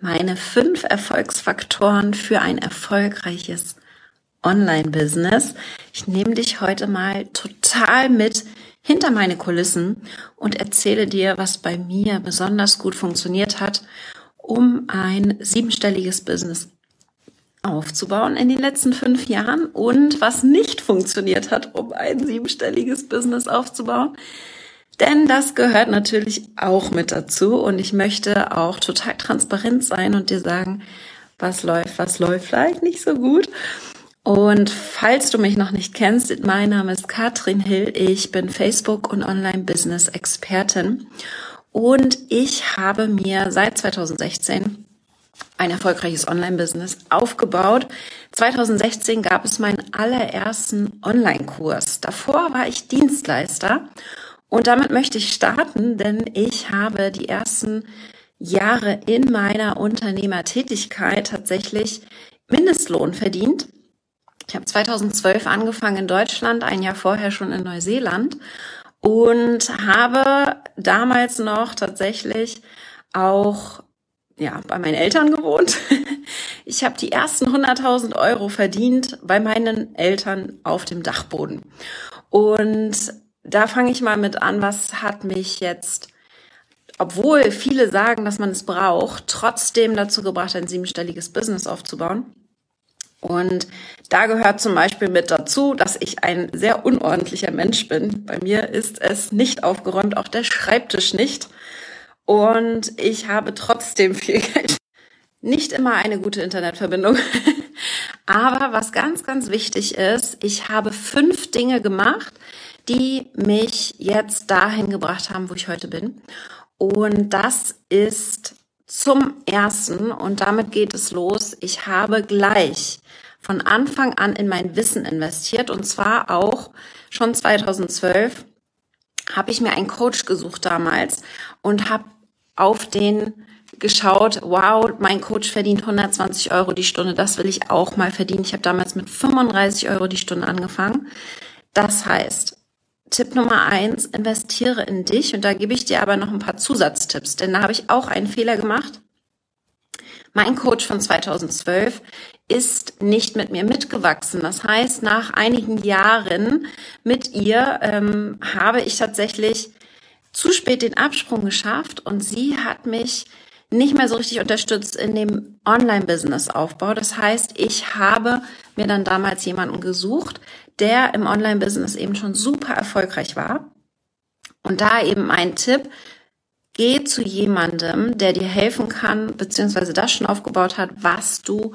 meine fünf Erfolgsfaktoren für ein erfolgreiches Online-Business. Ich nehme dich heute mal total mit hinter meine Kulissen und erzähle dir, was bei mir besonders gut funktioniert hat, um ein siebenstelliges Business aufzubauen in den letzten fünf Jahren und was nicht funktioniert hat, um ein siebenstelliges Business aufzubauen. Denn das gehört natürlich auch mit dazu und ich möchte auch total transparent sein und dir sagen, was läuft, was läuft vielleicht nicht so gut. Und falls du mich noch nicht kennst, mein Name ist Katrin Hill, ich bin Facebook- und Online-Business-Expertin und ich habe mir seit 2016 ein erfolgreiches Online-Business aufgebaut. 2016 gab es meinen allerersten Online-Kurs. Davor war ich Dienstleister und damit möchte ich starten, denn ich habe die ersten Jahre in meiner Unternehmertätigkeit tatsächlich Mindestlohn verdient. Ich habe 2012 angefangen in Deutschland, ein Jahr vorher schon in Neuseeland und habe damals noch tatsächlich auch ja, bei meinen Eltern gewohnt. Ich habe die ersten 100.000 Euro verdient bei meinen Eltern auf dem Dachboden. Und da fange ich mal mit an, was hat mich jetzt, obwohl viele sagen, dass man es braucht, trotzdem dazu gebracht, ein siebenstelliges Business aufzubauen. Und da gehört zum Beispiel mit dazu, dass ich ein sehr unordentlicher Mensch bin. Bei mir ist es nicht aufgeräumt, auch der Schreibtisch nicht. Und ich habe trotzdem viel Geld. Nicht immer eine gute Internetverbindung. Aber was ganz, ganz wichtig ist, ich habe fünf Dinge gemacht, die mich jetzt dahin gebracht haben, wo ich heute bin. Und das ist zum ersten, und damit geht es los, ich habe gleich von Anfang an in mein Wissen investiert und zwar auch schon 2012 habe ich mir einen Coach gesucht damals und habe auf den geschaut, wow, mein Coach verdient 120 Euro die Stunde, das will ich auch mal verdienen. Ich habe damals mit 35 Euro die Stunde angefangen. Das heißt, Tipp Nummer eins, investiere in dich und da gebe ich dir aber noch ein paar Zusatztipps, denn da habe ich auch einen Fehler gemacht. Mein Coach von 2012 ist nicht mit mir mitgewachsen. Das heißt, nach einigen Jahren mit ihr ähm, habe ich tatsächlich zu spät den Absprung geschafft und sie hat mich nicht mehr so richtig unterstützt in dem Online-Business-Aufbau. Das heißt, ich habe mir dann damals jemanden gesucht, der im Online-Business eben schon super erfolgreich war. Und da eben ein Tipp, geh zu jemandem, der dir helfen kann, beziehungsweise das schon aufgebaut hat, was du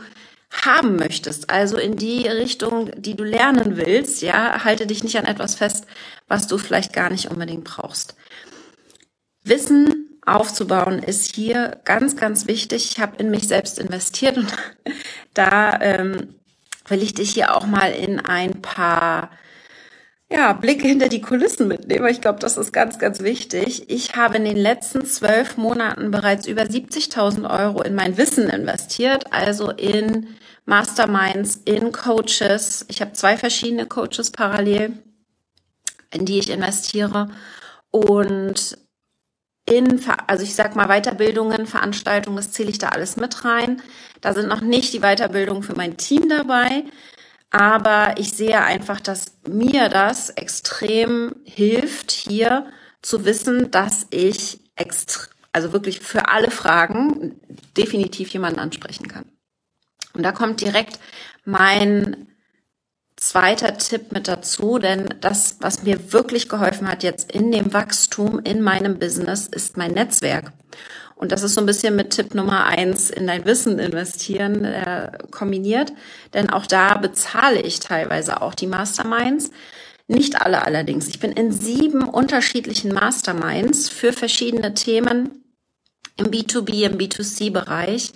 haben möchtest. Also in die Richtung, die du lernen willst, ja, halte dich nicht an etwas fest, was du vielleicht gar nicht unbedingt brauchst. Wissen aufzubauen ist hier ganz, ganz wichtig. Ich habe in mich selbst investiert und da ähm, will ich dich hier auch mal in ein paar ja, Blicke hinter die Kulissen mitnehmen. Ich glaube, das ist ganz, ganz wichtig. Ich habe in den letzten zwölf Monaten bereits über 70.000 Euro in mein Wissen investiert, also in Masterminds, in Coaches. Ich habe zwei verschiedene Coaches parallel, in die ich investiere. Und in, also ich sag mal Weiterbildungen, Veranstaltungen, das zähle ich da alles mit rein. Da sind noch nicht die Weiterbildungen für mein Team dabei, aber ich sehe einfach, dass mir das extrem hilft, hier zu wissen, dass ich extra, also wirklich für alle Fragen definitiv jemanden ansprechen kann. Und da kommt direkt mein zweiter Tipp mit dazu, denn das, was mir wirklich geholfen hat jetzt in dem Wachstum in meinem Business, ist mein Netzwerk. Und das ist so ein bisschen mit Tipp Nummer eins in dein Wissen investieren äh, kombiniert, denn auch da bezahle ich teilweise auch die Masterminds. Nicht alle allerdings. Ich bin in sieben unterschiedlichen Masterminds für verschiedene Themen im B2B, im B2C-Bereich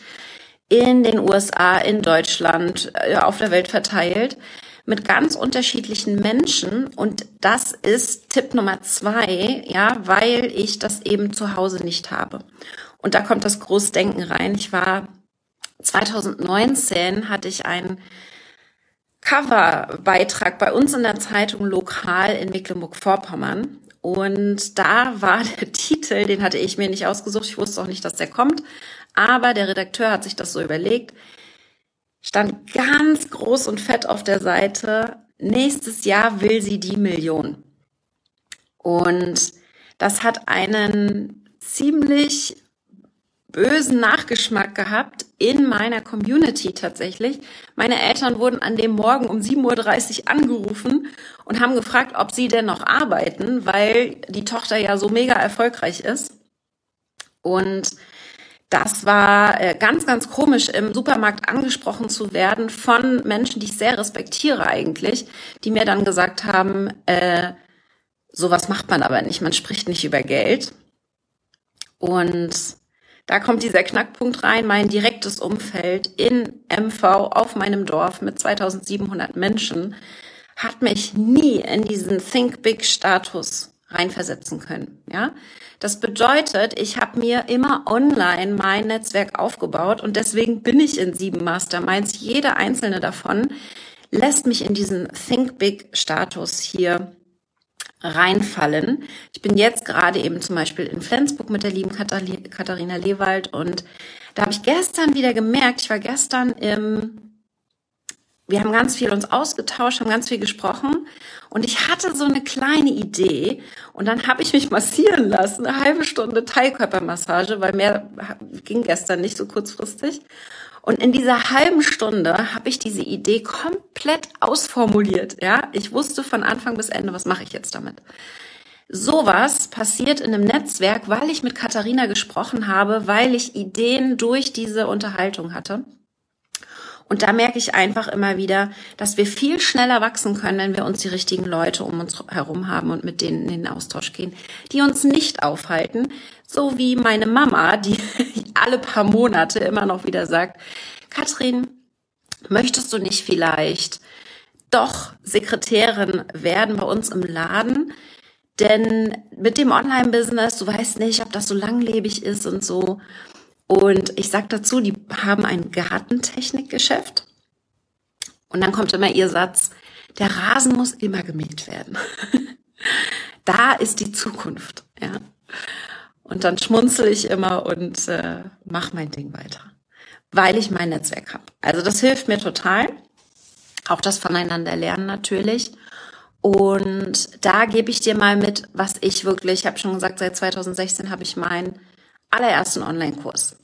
in den USA, in Deutschland, äh, auf der Welt verteilt mit ganz unterschiedlichen Menschen und das ist Tipp Nummer zwei, ja, weil ich das eben zu Hause nicht habe. Und da kommt das Großdenken rein. Ich war 2019 hatte ich einen Coverbeitrag bei uns in der Zeitung lokal in Mecklenburg-Vorpommern Und da war der Titel, den hatte ich mir nicht ausgesucht. Ich wusste auch nicht, dass der kommt. Aber der Redakteur hat sich das so überlegt. Stand ganz groß und fett auf der Seite. Nächstes Jahr will sie die Million. Und das hat einen ziemlich bösen Nachgeschmack gehabt in meiner Community tatsächlich. Meine Eltern wurden an dem Morgen um 7.30 Uhr angerufen und haben gefragt, ob sie denn noch arbeiten, weil die Tochter ja so mega erfolgreich ist. Und das war äh, ganz, ganz komisch, im Supermarkt angesprochen zu werden von Menschen, die ich sehr respektiere eigentlich, die mir dann gesagt haben, äh, sowas macht man aber nicht, man spricht nicht über Geld. Und da kommt dieser Knackpunkt rein, mein direktes Umfeld in MV auf meinem Dorf mit 2700 Menschen hat mich nie in diesen Think Big Status reinversetzen können, ja? Das bedeutet, ich habe mir immer online mein Netzwerk aufgebaut und deswegen bin ich in sieben Masterminds. Jede einzelne davon lässt mich in diesen Think Big Status hier reinfallen. Ich bin jetzt gerade eben zum Beispiel in Flensburg mit der lieben Katharina Lewald und da habe ich gestern wieder gemerkt, ich war gestern im, wir haben ganz viel uns ausgetauscht, haben ganz viel gesprochen und ich hatte so eine kleine Idee und dann habe ich mich massieren lassen, eine halbe Stunde Teilkörpermassage, weil mehr ging gestern nicht so kurzfristig. Und in dieser halben Stunde habe ich diese Idee komplett ausformuliert. Ja, ich wusste von Anfang bis Ende, was mache ich jetzt damit. Sowas passiert in einem Netzwerk, weil ich mit Katharina gesprochen habe, weil ich Ideen durch diese Unterhaltung hatte. Und da merke ich einfach immer wieder, dass wir viel schneller wachsen können, wenn wir uns die richtigen Leute um uns herum haben und mit denen in den Austausch gehen, die uns nicht aufhalten. So wie meine Mama, die alle paar Monate immer noch wieder sagt, Katrin, möchtest du nicht vielleicht doch Sekretärin werden bei uns im Laden? Denn mit dem Online-Business, du weißt nicht, ob das so langlebig ist und so. Und ich sag dazu, die haben ein Gartentechnikgeschäft. Und dann kommt immer ihr Satz, der Rasen muss immer gemäht werden. da ist die Zukunft, ja. Und dann schmunzel ich immer und äh, mach mein Ding weiter, weil ich mein Netzwerk habe. Also das hilft mir total. Auch das voneinander lernen natürlich. Und da gebe ich dir mal mit, was ich wirklich, ich habe schon gesagt, seit 2016 habe ich meinen allerersten Online-Kurs.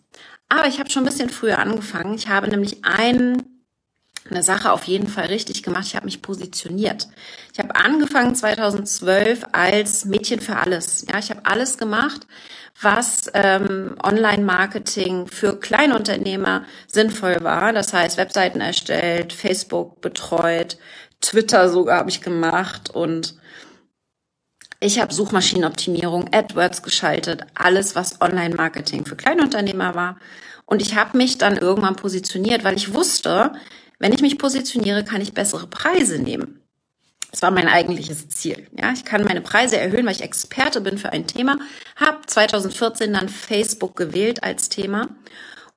Aber ich habe schon ein bisschen früher angefangen. Ich habe nämlich ein, eine Sache auf jeden Fall richtig gemacht. Ich habe mich positioniert. Ich habe angefangen 2012 als Mädchen für alles. Ja, ich habe alles gemacht, was ähm, Online-Marketing für Kleinunternehmer sinnvoll war. Das heißt, Webseiten erstellt, Facebook betreut, Twitter sogar habe ich gemacht und ich habe Suchmaschinenoptimierung, AdWords geschaltet, alles, was Online-Marketing für Kleinunternehmer war. Und ich habe mich dann irgendwann positioniert, weil ich wusste, wenn ich mich positioniere, kann ich bessere Preise nehmen. Das war mein eigentliches Ziel. Ja, ich kann meine Preise erhöhen, weil ich Experte bin für ein Thema. Habe 2014 dann Facebook gewählt als Thema.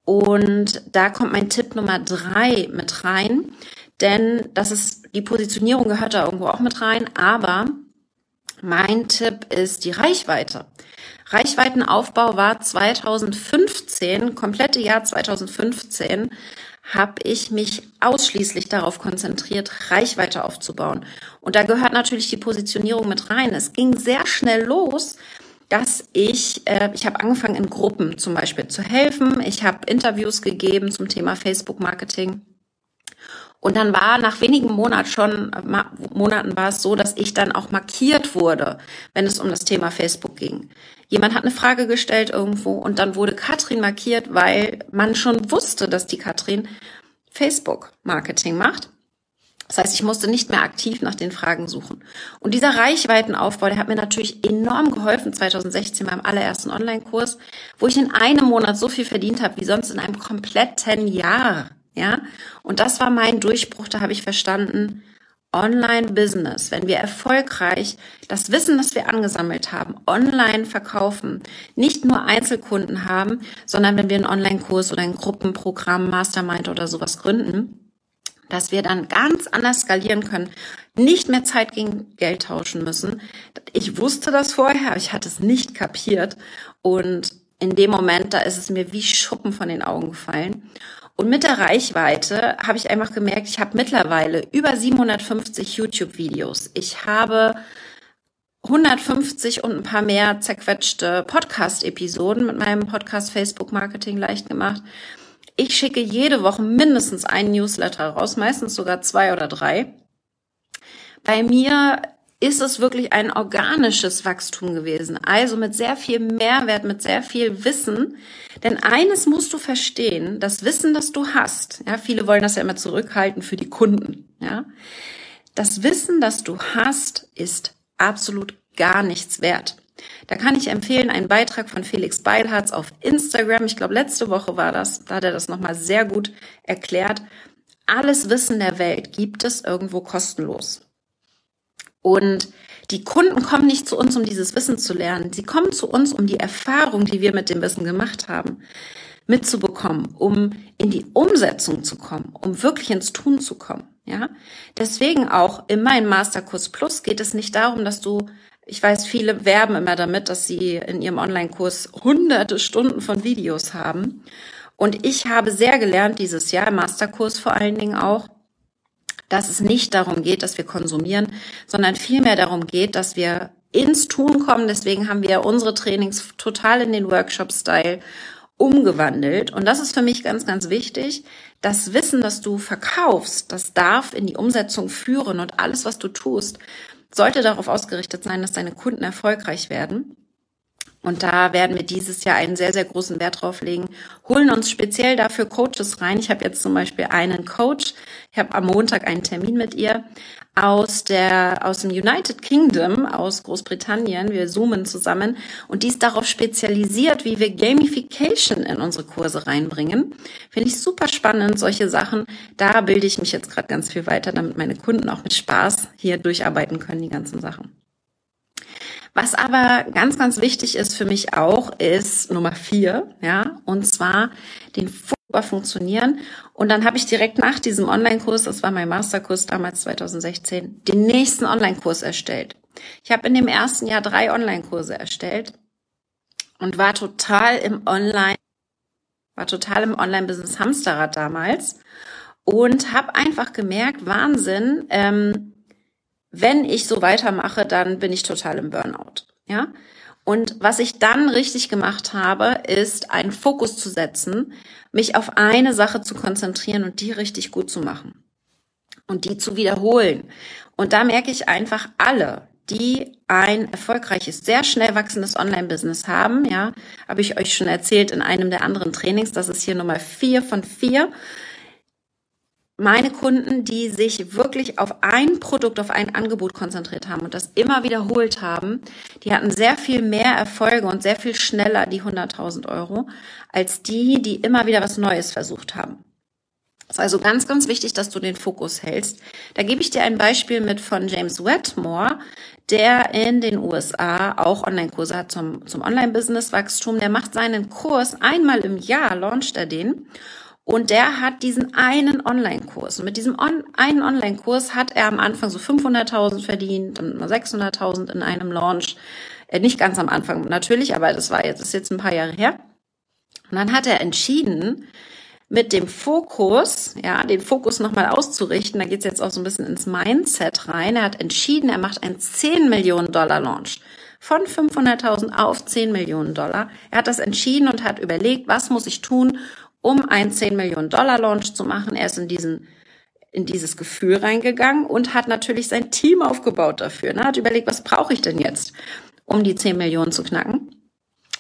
Und da kommt mein Tipp Nummer drei mit rein. Denn das ist, die Positionierung gehört da irgendwo auch mit rein. Aber mein Tipp ist die Reichweite. Reichweitenaufbau war 2015, komplette Jahr 2015, habe ich mich ausschließlich darauf konzentriert, Reichweite aufzubauen. Und da gehört natürlich die Positionierung mit rein. Es ging sehr schnell los, dass ich, äh, ich habe angefangen in Gruppen zum Beispiel zu helfen. Ich habe Interviews gegeben zum Thema Facebook-Marketing. Und dann war nach wenigen Monaten schon, Monaten war es so, dass ich dann auch markiert wurde, wenn es um das Thema Facebook ging. Jemand hat eine Frage gestellt irgendwo und dann wurde Katrin markiert, weil man schon wusste, dass die Katrin Facebook Marketing macht. Das heißt, ich musste nicht mehr aktiv nach den Fragen suchen. Und dieser Reichweitenaufbau, der hat mir natürlich enorm geholfen 2016 beim allerersten Online-Kurs, wo ich in einem Monat so viel verdient habe wie sonst in einem kompletten Jahr. Ja, und das war mein Durchbruch. Da habe ich verstanden, Online-Business, wenn wir erfolgreich das Wissen, das wir angesammelt haben, online verkaufen, nicht nur Einzelkunden haben, sondern wenn wir einen Online-Kurs oder ein Gruppenprogramm, Mastermind oder sowas gründen, dass wir dann ganz anders skalieren können, nicht mehr Zeit gegen Geld tauschen müssen. Ich wusste das vorher, ich hatte es nicht kapiert. Und in dem Moment, da ist es mir wie Schuppen von den Augen gefallen. Und mit der Reichweite habe ich einfach gemerkt, ich habe mittlerweile über 750 YouTube-Videos. Ich habe 150 und ein paar mehr zerquetschte Podcast-Episoden mit meinem Podcast Facebook Marketing leicht gemacht. Ich schicke jede Woche mindestens einen Newsletter raus, meistens sogar zwei oder drei. Bei mir ist es wirklich ein organisches Wachstum gewesen. Also mit sehr viel Mehrwert, mit sehr viel Wissen. Denn eines musst du verstehen, das Wissen, das du hast, ja, viele wollen das ja immer zurückhalten für die Kunden, ja. Das Wissen, das du hast, ist absolut gar nichts wert. Da kann ich empfehlen, einen Beitrag von Felix Beilharz auf Instagram. Ich glaube, letzte Woche war das. Da hat er das nochmal sehr gut erklärt. Alles Wissen der Welt gibt es irgendwo kostenlos. Und die Kunden kommen nicht zu uns, um dieses Wissen zu lernen. Sie kommen zu uns, um die Erfahrung, die wir mit dem Wissen gemacht haben, mitzubekommen, um in die Umsetzung zu kommen, um wirklich ins Tun zu kommen. Ja, deswegen auch in meinem Masterkurs Plus geht es nicht darum, dass du ich weiß, viele werben immer damit, dass sie in ihrem Online-Kurs hunderte Stunden von Videos haben. Und ich habe sehr gelernt dieses Jahr, im Masterkurs vor allen Dingen auch, dass es nicht darum geht, dass wir konsumieren, sondern vielmehr darum geht, dass wir ins Tun kommen. Deswegen haben wir unsere Trainings total in den Workshop-Style umgewandelt. Und das ist für mich ganz, ganz wichtig. Das Wissen, das du verkaufst, das darf in die Umsetzung führen und alles, was du tust, sollte darauf ausgerichtet sein, dass deine Kunden erfolgreich werden. Und da werden wir dieses Jahr einen sehr, sehr großen Wert drauf legen. Holen uns speziell dafür Coaches rein. Ich habe jetzt zum Beispiel einen Coach. Ich habe am Montag einen Termin mit ihr aus der, aus dem United Kingdom, aus Großbritannien. Wir zoomen zusammen und die ist darauf spezialisiert, wie wir Gamification in unsere Kurse reinbringen. Finde ich super spannend, solche Sachen. Da bilde ich mich jetzt gerade ganz viel weiter, damit meine Kunden auch mit Spaß hier durcharbeiten können, die ganzen Sachen. Was aber ganz, ganz wichtig ist für mich auch, ist Nummer vier, ja, und zwar den Fokus funktionieren. Und dann habe ich direkt nach diesem Online-Kurs, das war mein Masterkurs damals 2016, den nächsten Online-Kurs erstellt. Ich habe in dem ersten Jahr drei Online-Kurse erstellt und war total im Online, war total im Online-Business Hamsterrad damals und habe einfach gemerkt, Wahnsinn, ähm, wenn ich so weitermache, dann bin ich total im Burnout. Ja? Und was ich dann richtig gemacht habe, ist einen Fokus zu setzen, mich auf eine Sache zu konzentrieren und die richtig gut zu machen und die zu wiederholen. Und da merke ich einfach alle, die ein erfolgreiches, sehr schnell wachsendes Online-Business haben, ja, habe ich euch schon erzählt in einem der anderen Trainings, das ist hier Nummer vier von vier meine Kunden, die sich wirklich auf ein Produkt, auf ein Angebot konzentriert haben und das immer wiederholt haben, die hatten sehr viel mehr Erfolge und sehr viel schneller die 100.000 Euro als die, die immer wieder was Neues versucht haben. Es ist also ganz, ganz wichtig, dass du den Fokus hältst. Da gebe ich dir ein Beispiel mit von James Wetmore, der in den USA auch Online-Kurse hat zum, zum Online-Business-Wachstum. Der macht seinen Kurs einmal im Jahr, launcht er den. Und der hat diesen einen Online-Kurs. Und mit diesem on einen Online-Kurs hat er am Anfang so 500.000 verdient, dann mal 600.000 in einem Launch. Äh, nicht ganz am Anfang natürlich, aber das war jetzt, das ist jetzt ein paar Jahre her. Und dann hat er entschieden, mit dem Fokus, ja, den Fokus nochmal auszurichten, da geht's jetzt auch so ein bisschen ins Mindset rein. Er hat entschieden, er macht einen 10 Millionen Dollar Launch von 500.000 auf 10 Millionen Dollar. Er hat das entschieden und hat überlegt, was muss ich tun, um einen 10 Millionen Dollar Launch zu machen. Er ist in diesen in dieses Gefühl reingegangen und hat natürlich sein Team aufgebaut dafür. Ne? Hat überlegt, was brauche ich denn jetzt, um die 10 Millionen zu knacken?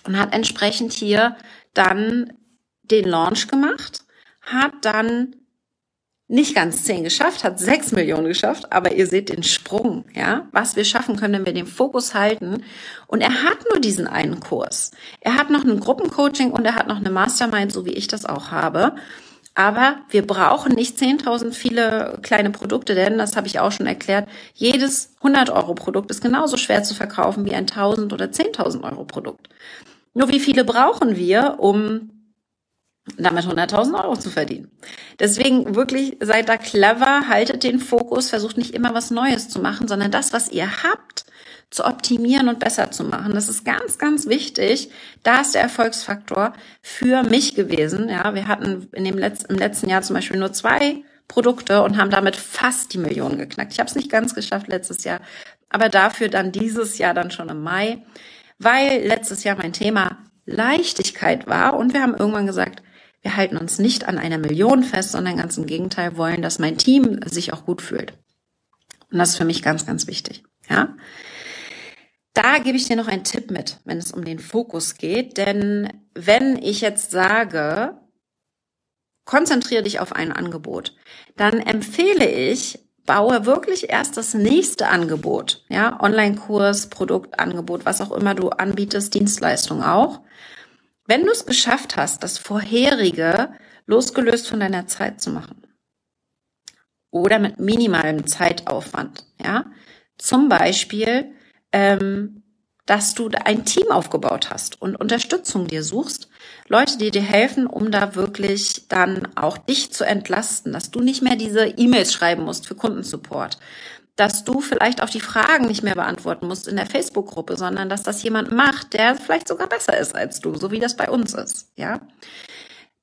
Und hat entsprechend hier dann den Launch gemacht, hat dann nicht ganz zehn geschafft, hat sechs Millionen geschafft, aber ihr seht den Sprung, ja, was wir schaffen können, wenn wir den Fokus halten. Und er hat nur diesen einen Kurs. Er hat noch ein Gruppencoaching und er hat noch eine Mastermind, so wie ich das auch habe. Aber wir brauchen nicht 10.000 viele kleine Produkte, denn das habe ich auch schon erklärt. Jedes 100 Euro Produkt ist genauso schwer zu verkaufen wie ein 1.000 oder 10.000 Euro Produkt. Nur wie viele brauchen wir, um damit 100.000 Euro zu verdienen. Deswegen wirklich seid da clever, haltet den Fokus, versucht nicht immer was Neues zu machen, sondern das, was ihr habt, zu optimieren und besser zu machen. Das ist ganz, ganz wichtig. Da ist der Erfolgsfaktor für mich gewesen. Ja, wir hatten in dem letzten, im letzten Jahr zum Beispiel nur zwei Produkte und haben damit fast die Millionen geknackt. Ich habe es nicht ganz geschafft letztes Jahr, aber dafür dann dieses Jahr dann schon im Mai, weil letztes Jahr mein Thema Leichtigkeit war und wir haben irgendwann gesagt, wir halten uns nicht an einer Million fest, sondern ganz im Gegenteil wollen, dass mein Team sich auch gut fühlt. Und das ist für mich ganz, ganz wichtig. Ja. Da gebe ich dir noch einen Tipp mit, wenn es um den Fokus geht. Denn wenn ich jetzt sage, konzentriere dich auf ein Angebot, dann empfehle ich, baue wirklich erst das nächste Angebot, ja, Online-Kurs, Produktangebot, was auch immer du anbietest, Dienstleistung auch. Wenn du es geschafft hast, das vorherige losgelöst von deiner Zeit zu machen oder mit minimalem Zeitaufwand, ja, zum Beispiel ähm, dass du ein Team aufgebaut hast und Unterstützung dir suchst. Leute, die dir helfen, um da wirklich dann auch dich zu entlasten, dass du nicht mehr diese E-Mails schreiben musst für Kundensupport, dass du vielleicht auch die Fragen nicht mehr beantworten musst in der Facebook-Gruppe, sondern dass das jemand macht, der vielleicht sogar besser ist als du, so wie das bei uns ist, ja.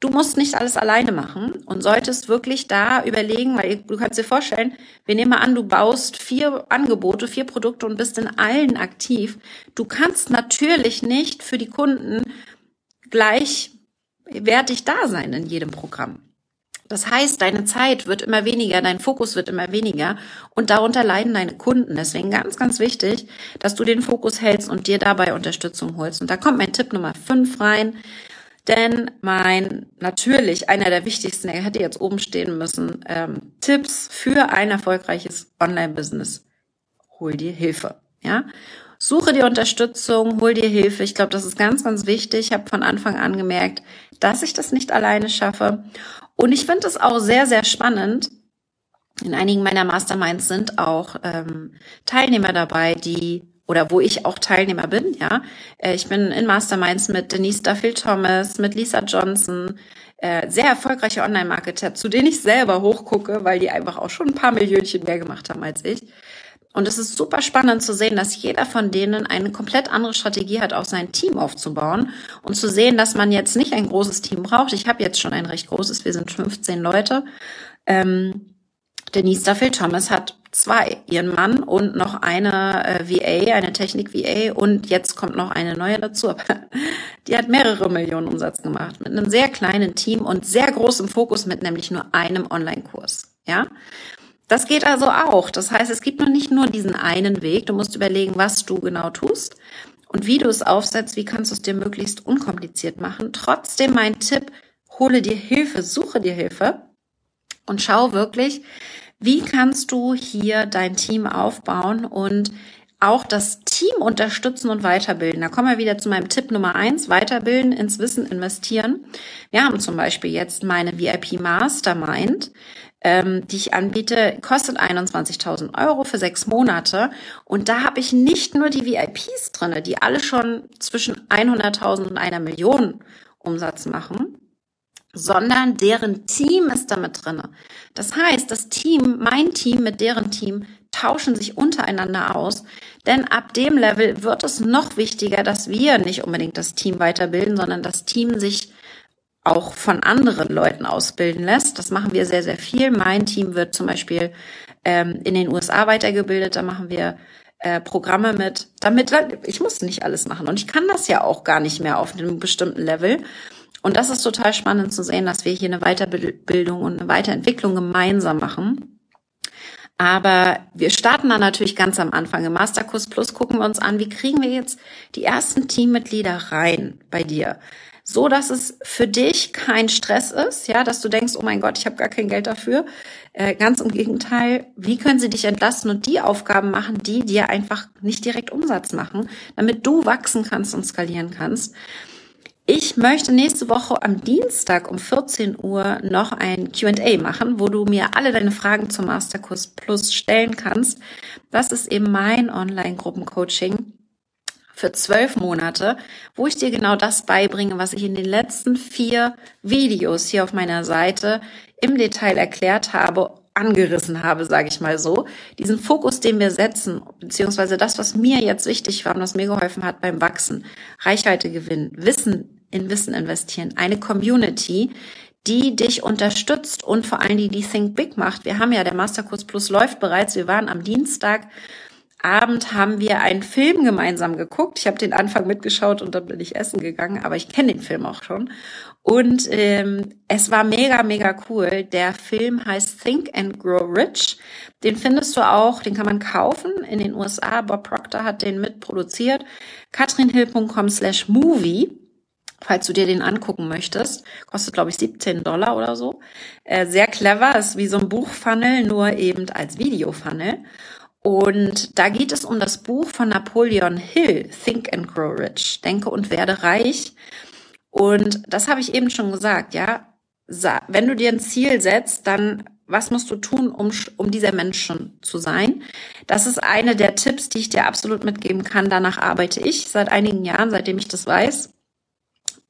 Du musst nicht alles alleine machen und solltest wirklich da überlegen, weil du kannst dir vorstellen, wir nehmen mal an, du baust vier Angebote, vier Produkte und bist in allen aktiv. Du kannst natürlich nicht für die Kunden gleichwertig da sein in jedem Programm. Das heißt, deine Zeit wird immer weniger, dein Fokus wird immer weniger und darunter leiden deine Kunden. Deswegen ganz, ganz wichtig, dass du den Fokus hältst und dir dabei Unterstützung holst. Und da kommt mein Tipp Nummer fünf rein. Denn mein, natürlich, einer der wichtigsten, er hätte jetzt oben stehen müssen, ähm, Tipps für ein erfolgreiches Online-Business. Hol dir Hilfe, ja. Suche dir Unterstützung, hol dir Hilfe. Ich glaube, das ist ganz, ganz wichtig. Ich habe von Anfang an gemerkt, dass ich das nicht alleine schaffe. Und ich finde es auch sehr, sehr spannend. In einigen meiner Masterminds sind auch ähm, Teilnehmer dabei, die oder wo ich auch Teilnehmer bin, ja. Äh, ich bin in Masterminds mit Denise Duffield Thomas, mit Lisa Johnson, äh, sehr erfolgreiche Online-Marketer, zu denen ich selber hochgucke, weil die einfach auch schon ein paar Millionchen mehr gemacht haben als ich. Und es ist super spannend zu sehen, dass jeder von denen eine komplett andere Strategie hat, auch sein Team aufzubauen und zu sehen, dass man jetzt nicht ein großes Team braucht. Ich habe jetzt schon ein recht großes, wir sind 15 Leute. Ähm, Denise Duffield Thomas hat zwei, ihren Mann und noch eine äh, VA, eine Technik-VA und jetzt kommt noch eine neue dazu. Die hat mehrere Millionen Umsatz gemacht mit einem sehr kleinen Team und sehr großem Fokus mit nämlich nur einem Online-Kurs. Ja, das geht also auch. Das heißt, es gibt noch nicht nur diesen einen Weg. Du musst überlegen, was du genau tust und wie du es aufsetzt. Wie kannst du es dir möglichst unkompliziert machen? Trotzdem mein Tipp: Hole dir Hilfe, suche dir Hilfe und schau wirklich, wie kannst du hier dein Team aufbauen und auch das Team unterstützen und weiterbilden. Da kommen wir wieder zu meinem Tipp Nummer eins, weiterbilden, ins Wissen investieren. Wir haben zum Beispiel jetzt meine VIP Mastermind, ähm, die ich anbiete, kostet 21.000 Euro für sechs Monate. Und da habe ich nicht nur die VIPs drinne, die alle schon zwischen 100.000 und einer Million Umsatz machen, sondern deren Team ist damit drinne. Das heißt, das Team, mein Team mit deren Team tauschen sich untereinander aus, denn ab dem Level wird es noch wichtiger, dass wir nicht unbedingt das Team weiterbilden, sondern das Team sich auch von anderen Leuten ausbilden lässt. Das machen wir sehr, sehr viel. Mein Team wird zum Beispiel ähm, in den USA weitergebildet. Da machen wir äh, Programme mit, damit ich muss nicht alles machen und ich kann das ja auch gar nicht mehr auf einem bestimmten Level. Und das ist total spannend zu sehen, dass wir hier eine Weiterbildung und eine Weiterentwicklung gemeinsam machen. Aber wir starten dann natürlich ganz am Anfang. Im Masterkurs Plus gucken wir uns an, wie kriegen wir jetzt die ersten Teammitglieder rein bei dir? So dass es für dich kein Stress ist, ja, dass du denkst, oh mein Gott, ich habe gar kein Geld dafür. Äh, ganz im Gegenteil, wie können sie dich entlasten und die Aufgaben machen, die dir einfach nicht direkt Umsatz machen, damit du wachsen kannst und skalieren kannst. Ich möchte nächste Woche am Dienstag um 14 Uhr noch ein QA machen, wo du mir alle deine Fragen zum Masterkurs Plus stellen kannst. Das ist eben mein Online-Gruppencoaching für zwölf Monate, wo ich dir genau das beibringe, was ich in den letzten vier Videos hier auf meiner Seite im Detail erklärt habe, angerissen habe, sage ich mal so. Diesen Fokus, den wir setzen, beziehungsweise das, was mir jetzt wichtig war und was mir geholfen hat beim Wachsen, Reichweite gewinnen, Wissen in Wissen investieren, eine Community, die dich unterstützt und vor allen Dingen die Think Big macht. Wir haben ja, der Masterkurs Plus läuft bereits. Wir waren am Dienstag Abend haben wir einen Film gemeinsam geguckt. Ich habe den Anfang mitgeschaut und dann bin ich essen gegangen, aber ich kenne den Film auch schon. Und ähm, es war mega, mega cool. Der Film heißt Think and Grow Rich. Den findest du auch, den kann man kaufen in den USA. Bob Proctor hat den mitproduziert. katrinhill.com slash movie falls du dir den angucken möchtest. Kostet, glaube ich, 17 Dollar oder so. Äh, sehr clever, ist wie so ein Buchfunnel, nur eben als Videofunnel. Und da geht es um das Buch von Napoleon Hill, Think and Grow Rich, Denke und werde reich. Und das habe ich eben schon gesagt, ja. Wenn du dir ein Ziel setzt, dann was musst du tun, um, um dieser Mensch schon zu sein? Das ist eine der Tipps, die ich dir absolut mitgeben kann. Danach arbeite ich seit einigen Jahren, seitdem ich das weiß.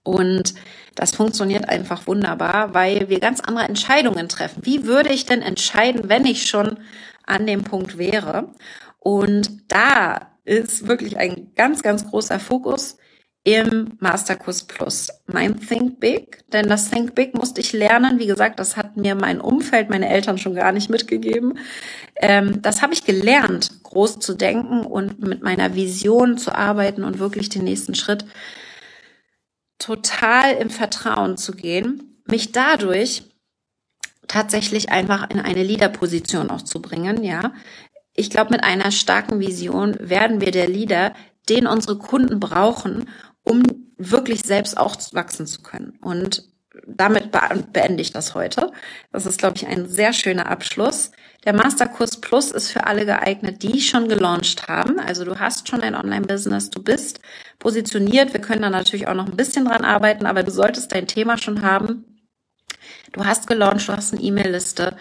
Und das funktioniert einfach wunderbar, weil wir ganz andere Entscheidungen treffen. Wie würde ich denn entscheiden, wenn ich schon an dem Punkt wäre. Und da ist wirklich ein ganz, ganz großer Fokus im Masterkurs Plus. Mein Think Big, denn das Think Big musste ich lernen. Wie gesagt, das hat mir mein Umfeld, meine Eltern schon gar nicht mitgegeben. Ähm, das habe ich gelernt, groß zu denken und mit meiner Vision zu arbeiten und wirklich den nächsten Schritt total im Vertrauen zu gehen, mich dadurch tatsächlich einfach in eine Leaderposition auch zu bringen, ja. Ich glaube, mit einer starken Vision werden wir der Leader, den unsere Kunden brauchen, um wirklich selbst auch wachsen zu können. Und damit beende ich das heute. Das ist, glaube ich, ein sehr schöner Abschluss. Der Masterkurs Plus ist für alle geeignet, die schon gelauncht haben. Also du hast schon ein Online-Business, du bist positioniert. Wir können da natürlich auch noch ein bisschen dran arbeiten, aber du solltest dein Thema schon haben Du hast gelauncht, du hast eine E-Mail-Liste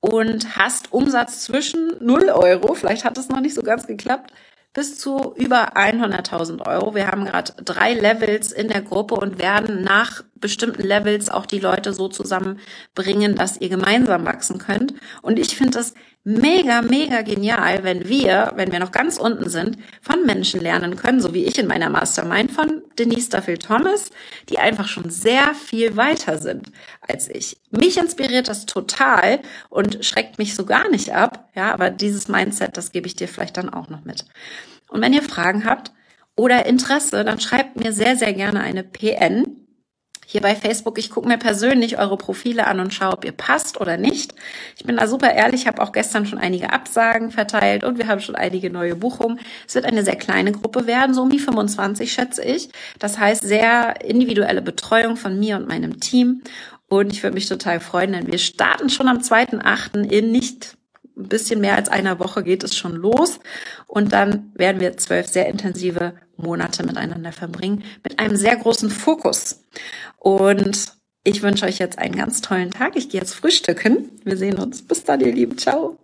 und hast Umsatz zwischen 0 Euro, vielleicht hat es noch nicht so ganz geklappt, bis zu über 100.000 Euro. Wir haben gerade drei Levels in der Gruppe und werden nach bestimmten Levels auch die Leute so zusammenbringen, dass ihr gemeinsam wachsen könnt. Und ich finde das mega, mega genial, wenn wir, wenn wir noch ganz unten sind, von Menschen lernen können, so wie ich in meiner Mastermind von Denise Duffield Thomas, die einfach schon sehr viel weiter sind als ich. Mich inspiriert das total und schreckt mich so gar nicht ab. Ja, aber dieses Mindset, das gebe ich dir vielleicht dann auch noch mit. Und wenn ihr Fragen habt oder Interesse, dann schreibt mir sehr, sehr gerne eine PN hier bei Facebook. Ich gucke mir persönlich eure Profile an und schaue, ob ihr passt oder nicht. Ich bin da super ehrlich, habe auch gestern schon einige Absagen verteilt und wir haben schon einige neue Buchungen. Es wird eine sehr kleine Gruppe werden, so um die 25 schätze ich. Das heißt sehr individuelle Betreuung von mir und meinem Team. Und ich würde mich total freuen, denn wir starten schon am 2.8. in nicht ein bisschen mehr als einer Woche geht es schon los. Und dann werden wir zwölf sehr intensive Monate miteinander verbringen, mit einem sehr großen Fokus. Und ich wünsche euch jetzt einen ganz tollen Tag. Ich gehe jetzt frühstücken. Wir sehen uns. Bis dann, ihr Lieben. Ciao.